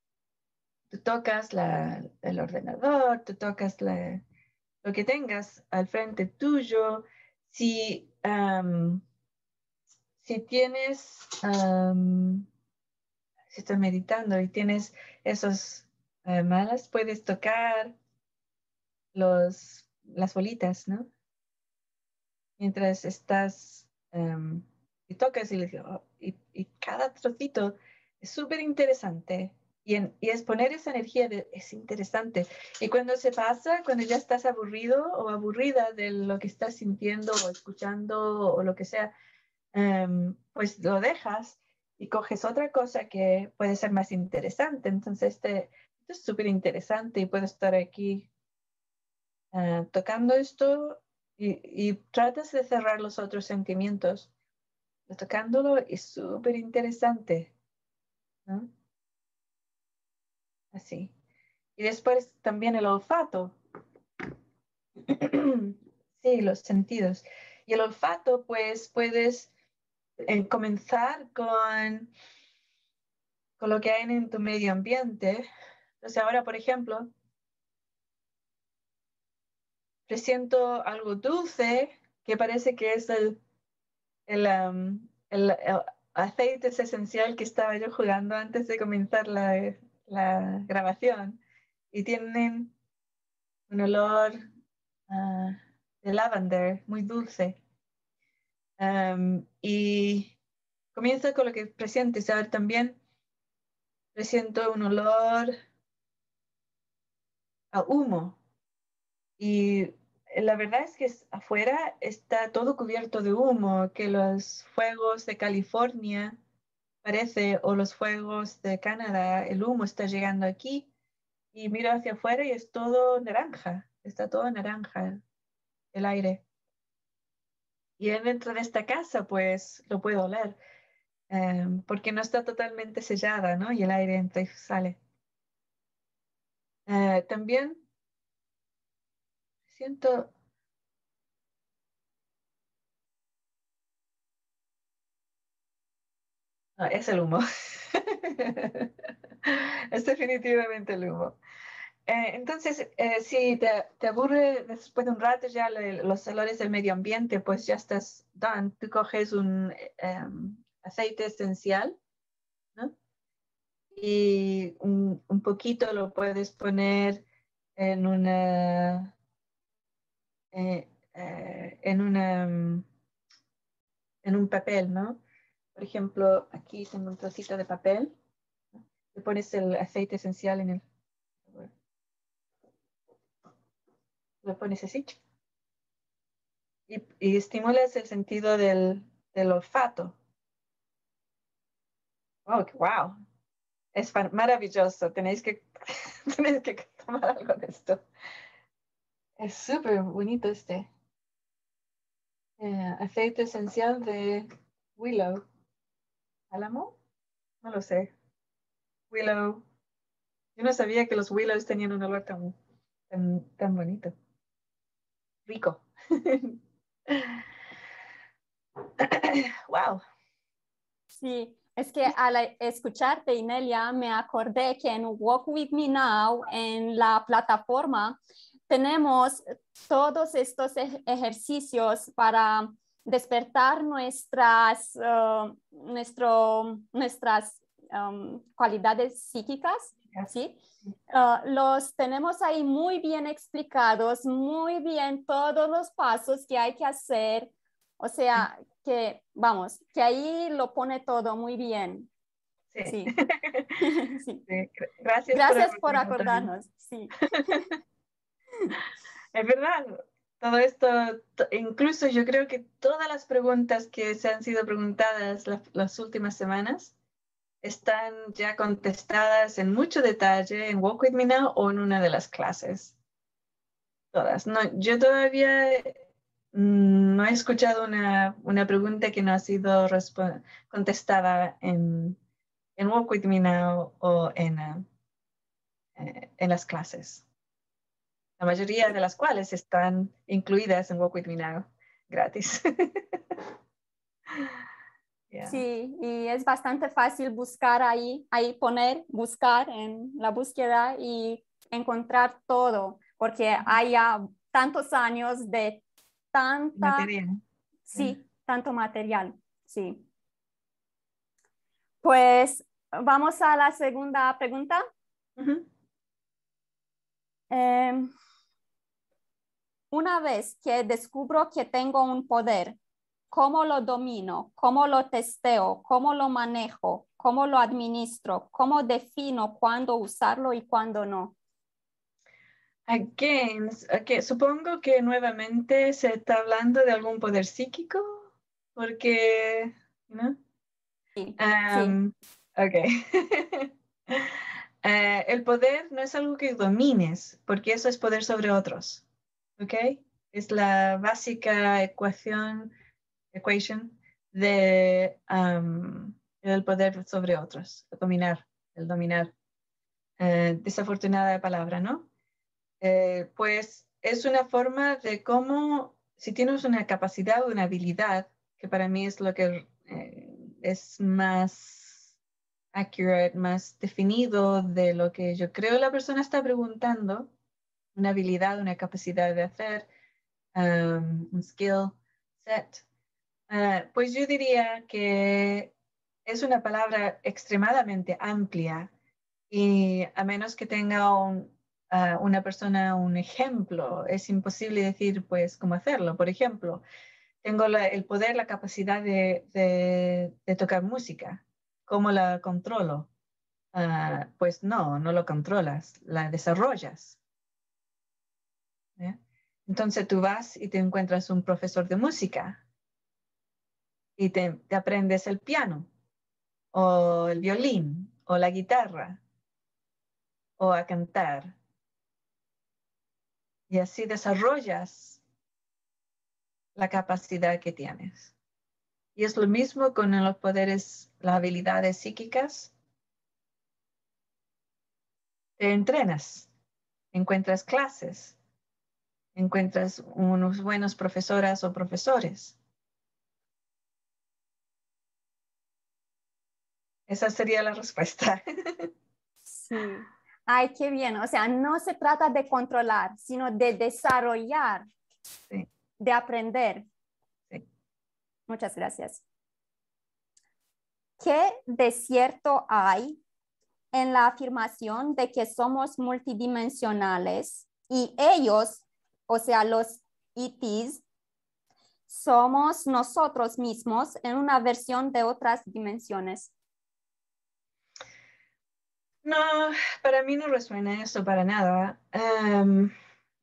S2: Tú tocas la, el ordenador, tú tocas la, lo que tengas al frente tuyo. Si, si tienes, si estás meditando y tienes esos eh, malas, puedes tocar los, las bolitas, ¿no? Mientras estás, y tocas y, oh", y, y cada trocito es súper interesante. Y, y, exponer esa energía es interesante. Y cuando se pasa, cuando ya estás aburrido o aburrida de lo que estás sintiendo o escuchando o lo que sea, Em, pues lo dejas y coges otra cosa que puede ser más interesante. Entonces, este, es súper interesante y puedo estar aquí eh, tocando esto y, tratas de cerrar los otros sentimientos. Tocándolo es súper interesante. Así. Y después también el olfato. sí, los sentidos. Y el olfato, pues puedes en comenzar con, con lo que hay en tu medio ambiente. Entonces ahora, por ejemplo, presiento algo dulce que parece que es el, el, um, el, aceite esencial que estaba yo jugando antes de comenzar la, la grabación. Y tienen un olor ah, de lavender muy dulce y comienza con lo que presientes. A ver, también presiento un olor a humo. Y la verdad es que afuera está todo cubierto de humo, que los fuegos de California parece, o los fuegos de Canadá, el humo está llegando aquí y miro hacia afuera y es todo naranja, está todo naranja el aire. Y dentro de esta casa, pues lo puedo oler, em, porque no está totalmente sellada, ¿no? Y el aire entra y sale. Eh, también siento... es el humo. es definitivamente el humo. Eh, entonces, eh, si te, aburre después de un rato ya los olores del medio ambiente, pues ya estás done. Tú coges un em, aceite esencial, ¿no? Y un, poquito lo puedes poner en una... Eh, en una em, en un papel, ¿no? Por ejemplo, aquí tengo un trocito de papel. Le pones el aceite esencial en el lo pones así. Y, y estimulas el sentido del, del olfato. Oh, wow. Es maravilloso. Tenéis que, tenéis que tomar algo de esto. Es súper bonito este. Eh, aceite esencial de Willow. ¿Álamo? No lo sé. Willow. Yo no sabía que los Willows tenían un olor tan, tan bonito rico. wow.
S1: Sí, es que al escucharte, Inelia, me acordé que en Walk With Me Now, en la plataforma, tenemos todos estos ejercicios para despertar nuestras, uh, nuestro, nuestras um, cualidades psíquicas, ¿sí? Uh, los tenemos ahí muy bien explicados, muy bien todos los pasos que hay que hacer. O sea, que vamos, que ahí lo pone todo muy bien. Sí.
S2: Gracias,
S1: Gracias por, acordarnos. Sí.
S2: es verdad, todo esto, incluso yo creo que todas las preguntas que se han sido preguntadas las últimas semanas están ya contestadas en mucho detalle en Walk With Me Now o en una de las clases. Todas. No, yo todavía mm, no he escuchado una, una, pregunta que no ha sido contestada en, en Walk With Me Now o en, eh, en las clases la mayoría de las cuales están incluidas en Walk With Me Now gratis.
S1: Sí, y es bastante fácil buscar ahí, ahí poner, buscar en la búsqueda y encontrar todo, porque hay ya tantos años de tanta...
S2: Material.
S1: Sí, tanto material, sí. Pues vamos a la segunda pregunta. Una vez que descubro que tengo un poder, ¿cómo lo domino? ¿Cómo lo testeo? ¿Cómo lo manejo? ¿Cómo lo administro? ¿Cómo defino cuándo usarlo y cuándo no?
S2: Again, okay. supongo que nuevamente se está hablando de algún poder psíquico, porque, ¿no?
S1: Sí.
S2: Um, ok. Eh, el poder no es algo que domines, porque eso es poder sobre otros. ¿Ok? Es la básica ecuación, equation de el poder sobre otros, el dominar, el dominar. Eh, desafortunada palabra, ¿no? Eh, pues es una forma de cómo, si tienes una capacidad o una habilidad, que para mí es lo que eh, es más accurate, más definido de lo que yo creo la persona está preguntando, una habilidad, una capacidad de hacer, um, un skill set, uh, pues yo diría que es una palabra extremadamente amplia y a menos que tenga uh, una persona un ejemplo, es imposible decir pues cómo hacerlo. Por ejemplo, tengo el poder, la capacidad de, tocar música. ¿Cómo la controlo? Uh, pues no, no lo controlas, la desarrollas. Entonces tú vas y te encuentras un profesor de música y te, aprendes el piano o el violín o la guitarra o a cantar. Y así desarrollas la capacidad que tienes. Y es lo mismo con los poderes, las habilidades psíquicas. Te entrenas, encuentras clases, encuentras unos buenos profesoras o profesores. Esa sería la respuesta.
S1: Sí. Ay, qué bien. O sea, no se trata de controlar, sino de desarrollar, de aprender.
S2: Sí.
S1: Muchas gracias. ¿Qué desierto hay en la afirmación de que somos multidimensionales y ellos o sea, los ETs, somos nosotros mismos en una versión de otras dimensiones.
S2: No, para mí no resuena eso para nada. Em,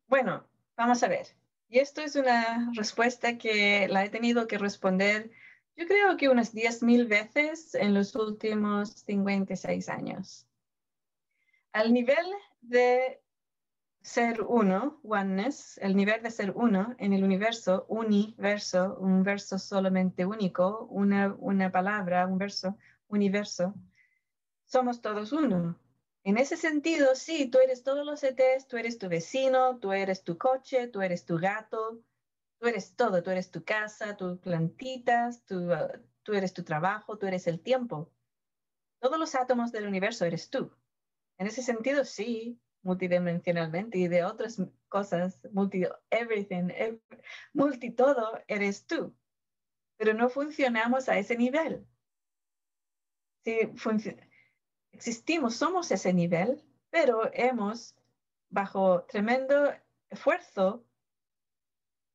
S2: bueno, vamos a ver. Y esto es una respuesta que la he tenido que responder, yo creo que unas 10.000 veces en los últimos 56 años. Al nivel de ser uno, oneness, el nivel de ser uno en el universo, universo, un verso solamente único, una, una palabra, un verso, universo, somos todos uno. En ese sentido, sí, tú eres todos los ETs, tú eres tu vecino, tú eres tu coche, tú eres tu gato, tú eres todo, tú eres tu casa, tus plantitas, tú, tú eres tu trabajo, tú eres el tiempo. Todos los átomos del universo eres tú. En ese sentido, sí, multidimensionalmente y de otras cosas, multi everything, multi todo, eres tú. Pero no funcionamos a ese nivel. Si existimos, somos ese nivel, pero hemos, bajo tremendo esfuerzo,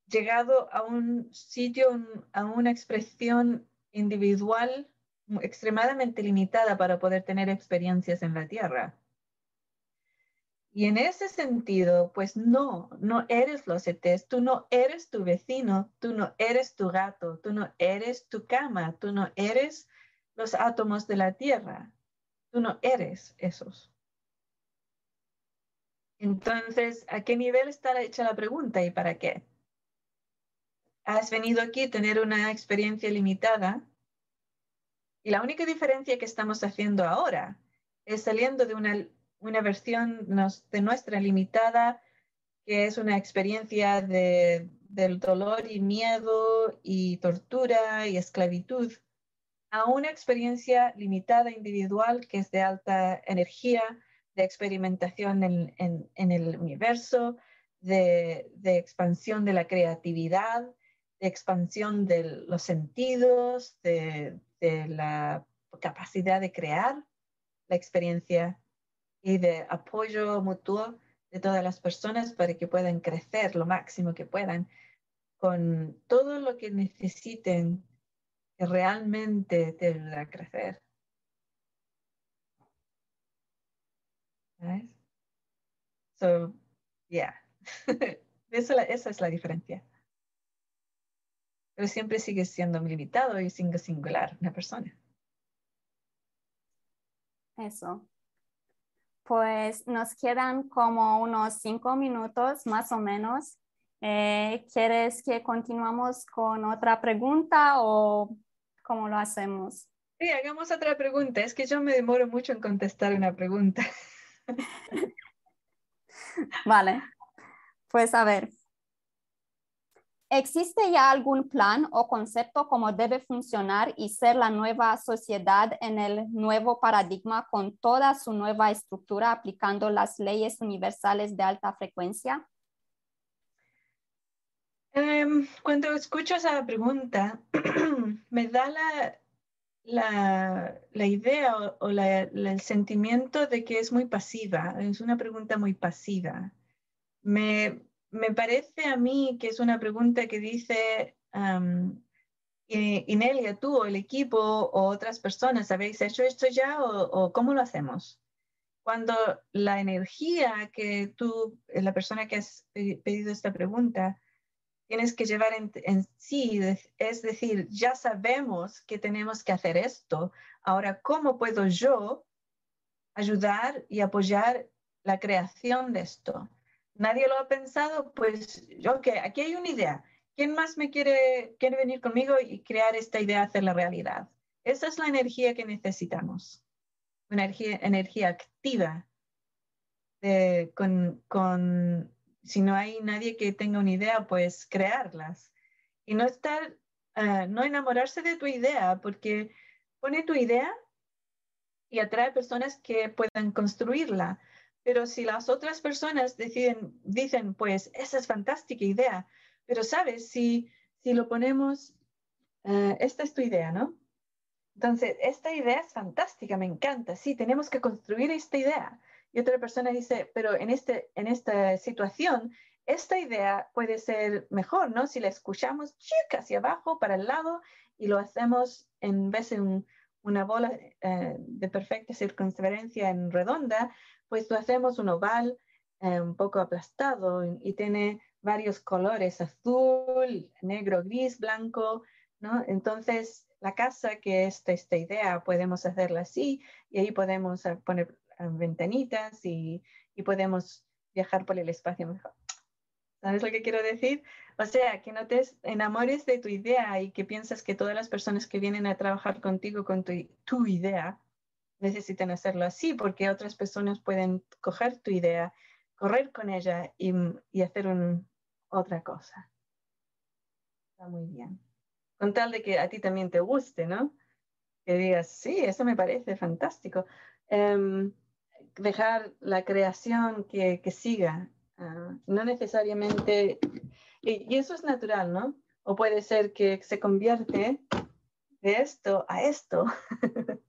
S2: llegado a un sitio, a una expresión individual extremadamente limitada para poder tener experiencias en la Tierra. Y en ese sentido, pues no, no eres los ETs, tú no eres tu vecino, tú no eres tu gato, tú no eres tu cama, tú no eres los átomos de la Tierra, tú no eres esos. Entonces, ¿a qué nivel está hecha la pregunta y para qué? Has venido aquí a tener una experiencia limitada y la única diferencia que estamos haciendo ahora es saliendo de una, una versión de nuestra limitada, que es una experiencia de, del dolor y miedo y tortura y esclavitud, a una experiencia limitada individual que es de alta energía, de experimentación en, en, el universo, de, expansión de la creatividad, de expansión de los sentidos, de la capacidad de crear la experiencia y de apoyo mutuo de todas las personas para que puedan crecer lo máximo que puedan con todo lo que necesiten que realmente te ayude a crecer. ¿Sabes? So, yeah. esa es la diferencia pero siempre sigue siendo limitado y sigue singular una persona.
S1: Eso. Pues nos quedan como unos cinco minutos más o menos. Eh, ¿Quieres que continuamos con otra pregunta o cómo lo hacemos?
S2: Sí, hagamos otra pregunta. Es que yo me demoro mucho en contestar una pregunta.
S1: vale. Pues a ver, ¿Existe ya algún plan o concepto cómo debe funcionar y ser la nueva sociedad en el nuevo paradigma con toda su nueva estructura aplicando las leyes universales de alta frecuencia?
S2: Em, cuando escucho esa pregunta, me da la, la, idea o, el sentimiento de que es muy pasiva, es una pregunta muy pasiva. Me, me parece a mí que es una pregunta que dice, Inelia, tú o el equipo o otras personas, ¿habéis hecho esto ya o, cómo lo hacemos? Cuando la energía que tú, eh, la persona que has pedido esta pregunta, tienes que llevar en, sí, es decir, ya sabemos que tenemos que hacer esto. Ahora, ¿cómo puedo yo ayudar y apoyar la creación de esto? Nadie lo ha pensado, pues yo que aquí hay una idea. ¿Quién más me quiere, quiere venir conmigo y crear esta idea, hacerla realidad? Esa es la energía que necesitamos, energía, energía activa. con, con, si no hay nadie que tenga una idea, pues crearlas. Y no estar, uh, no enamorarse de tu idea, porque pone tu idea y atrae personas que puedan construirla pero si las otras personas deciden, dicen, pues esa es fantástica idea, pero sabes, si, si lo ponemos, eh, esta es tu idea, ¿no? Entonces, esta idea es fantástica, me encanta, sí, tenemos que construir esta idea. Y otra persona dice, pero en, este, en esta situación, esta idea puede ser mejor, ¿no? Si la escuchamos hacia abajo, para el lado, y lo hacemos en vez de una bola eh, de perfecta circunferencia en redonda, pues lo hacemos un oval eh, un poco aplastado y, tiene varios colores, azul, negro, gris, blanco, ¿no? Entonces, la casa, que es esta idea, podemos hacerla así y ahí podemos eh, poner eh, ventanitas y, y podemos viajar por el espacio mejor. ¿Sabes lo que quiero decir? O sea, que no te enamores de tu idea y que piensas que todas las personas que vienen a trabajar contigo con tu idea necesitan hacerlo así porque otras personas pueden coger tu idea, correr con ella y, hacer otra cosa. Está muy bien. Con tal de que a ti también te guste, ¿no? Que digas, sí, eso me parece fantástico. Em, dejar la creación que, que siga, ah, no necesariamente, y, eso es natural, ¿no? O puede ser que se convierte de esto a esto.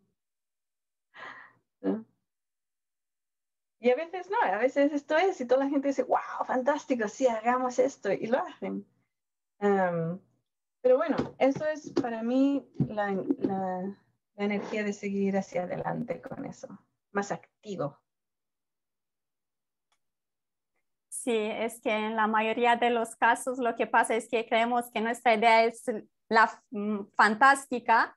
S2: Y a veces no, a veces esto es, y toda la gente dice, wow, fantástico, sí, hagamos esto, y lo hacen. pero bueno, eso es para mí la, la, la energía de seguir hacia adelante con eso, más activo.
S1: Sí, es que en la mayoría de los casos lo que pasa es que creemos que nuestra idea es la mm, fantástica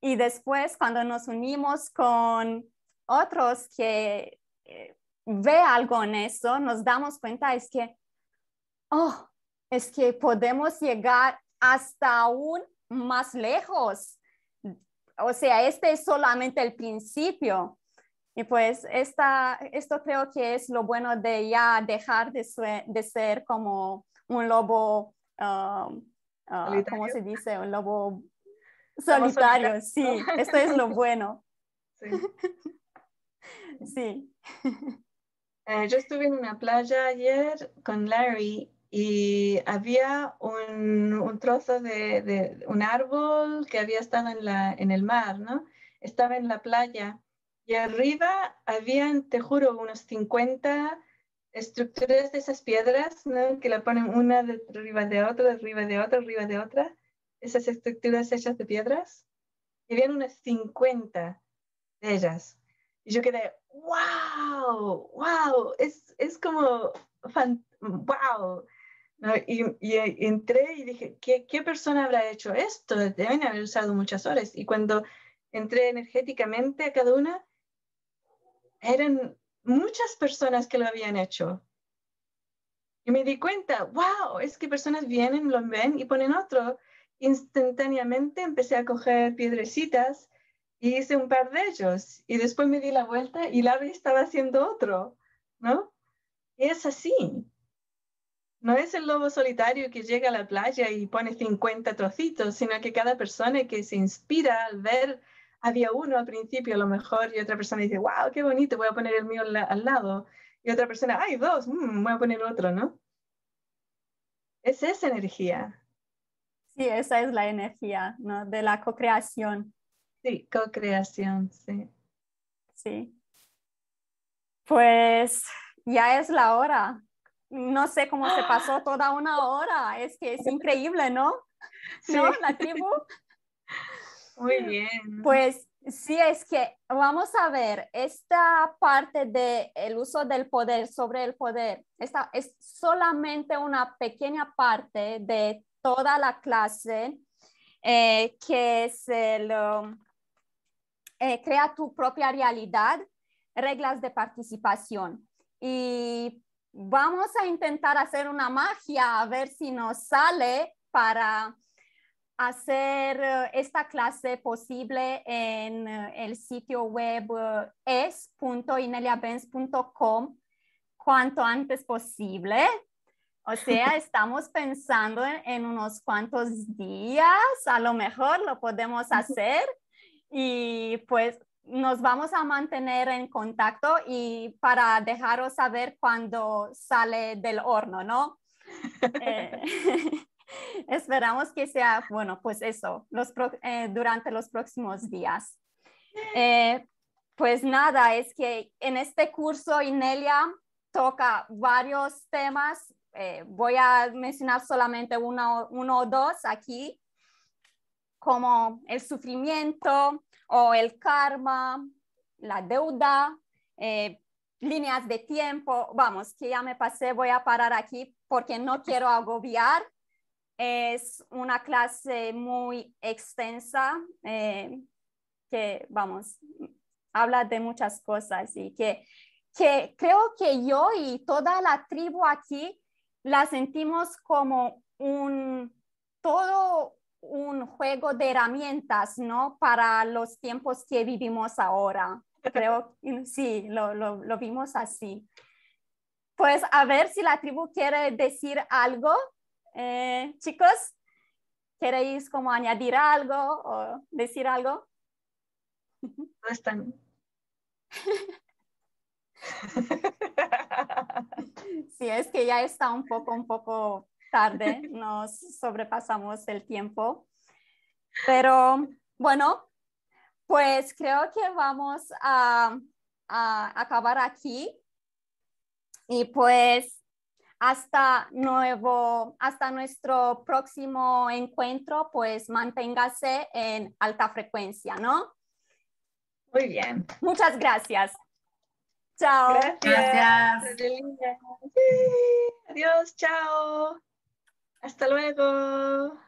S1: y después cuando nos unimos con otros que eh, ve algo en eso, nos damos cuenta es que, oh, es que podemos llegar hasta aún más lejos. O sea, este es solamente el principio. Y pues esta, esto creo que es lo bueno de ya dejar de, de ser como un lobo, um, uh, ¿cómo se dice? Un lobo solitario. Sí, esto es lo bueno. Sí. sí.
S2: Eh, yo estuve en una playa ayer con Larry y había un, un trozo de, de, un árbol que había estado en, la, en el mar, ¿no? Estaba en la playa y arriba habían, te juro, unos 50 estructuras de esas piedras, ¿no? Que la ponen una de, arriba de otra, arriba de otra, arriba de otra. Esas estructuras hechas de piedras. Y habían unas 50 de ellas. Y yo quedé, wow, wow, es, es como, wow. Y, y, entré y dije, ¿qué, ¿qué persona habrá hecho esto? Deben haber usado muchas horas. Y cuando entré energéticamente a cada una, eran muchas personas que lo habían hecho. Y me di cuenta, wow, es que personas vienen, lo ven y ponen otro. Instantáneamente empecé a coger piedrecitas y hice un par de ellos. Y después me di la vuelta y Larry estaba haciendo otro, ¿no? Y es así. No es el lobo solitario que llega a la playa y pone 50 trocitos, sino que cada persona que se inspira al ver había uno al principio a lo mejor y otra persona dice, wow, qué bonito, voy a poner el mío al, lado. Y otra persona, hay dos, mm, voy a poner otro, ¿no? Es esa energía.
S1: Sí, esa es la energía, ¿no? De la co-creación.
S2: Sí, co-creación, sí.
S1: Sí. Pues ya es la hora. No sé cómo se pasó toda una hora. Es que es increíble, ¿no? Sí. ¿No? La tribu.
S2: Muy bien.
S1: Pues sí, es que vamos a ver, esta parte del el uso del poder sobre el poder, esta es solamente una pequeña parte de toda la clase eh, que es el, um, eh, crea tu propia realidad, reglas de participación. Y vamos a intentar hacer una magia a ver si nos sale para hacer eh, esta clase posible en eh, el sitio web es.ineliabenz.com cuanto antes posible. O sea, estamos pensando en, unos cuantos días, a lo mejor lo podemos hacer y pues nos vamos a mantener en contacto y para dejaros saber cuando sale del horno, ¿no? Esperamos que sea, bueno, pues eso, los eh, durante los próximos días. Eh, pues nada, es que en este curso Inelia toca varios temas. Eh, voy a mencionar solamente uno, uno o dos aquí, como el sufrimiento o el karma, la deuda, líneas de tiempo. Vamos, que ya me pasé, voy a parar aquí porque no quiero agobiar es una clase muy extensa eh, que, vamos, habla de muchas cosas y que, que creo que yo y toda la tribu aquí la sentimos como un, todo un juego de herramientas, ¿no? Para los tiempos que vivimos ahora. Creo, sí, lo, lo, lo vimos así. Pues a ver si la tribu quiere decir algo eh, chicos, ¿queréis como añadir algo o decir algo?
S2: No están.
S1: Sí, es que ya está un poco, un poco tarde, nos sobrepasamos el tiempo. Pero bueno, pues creo que vamos a, a acabar aquí. Y pues hasta nuevo, hasta nuestro próximo encuentro, pues manténgase en alta frecuencia, ¿no?
S2: Muy bien.
S1: Muchas gracias. Chao.
S2: Gracias. Adiós, chao. Hasta luego.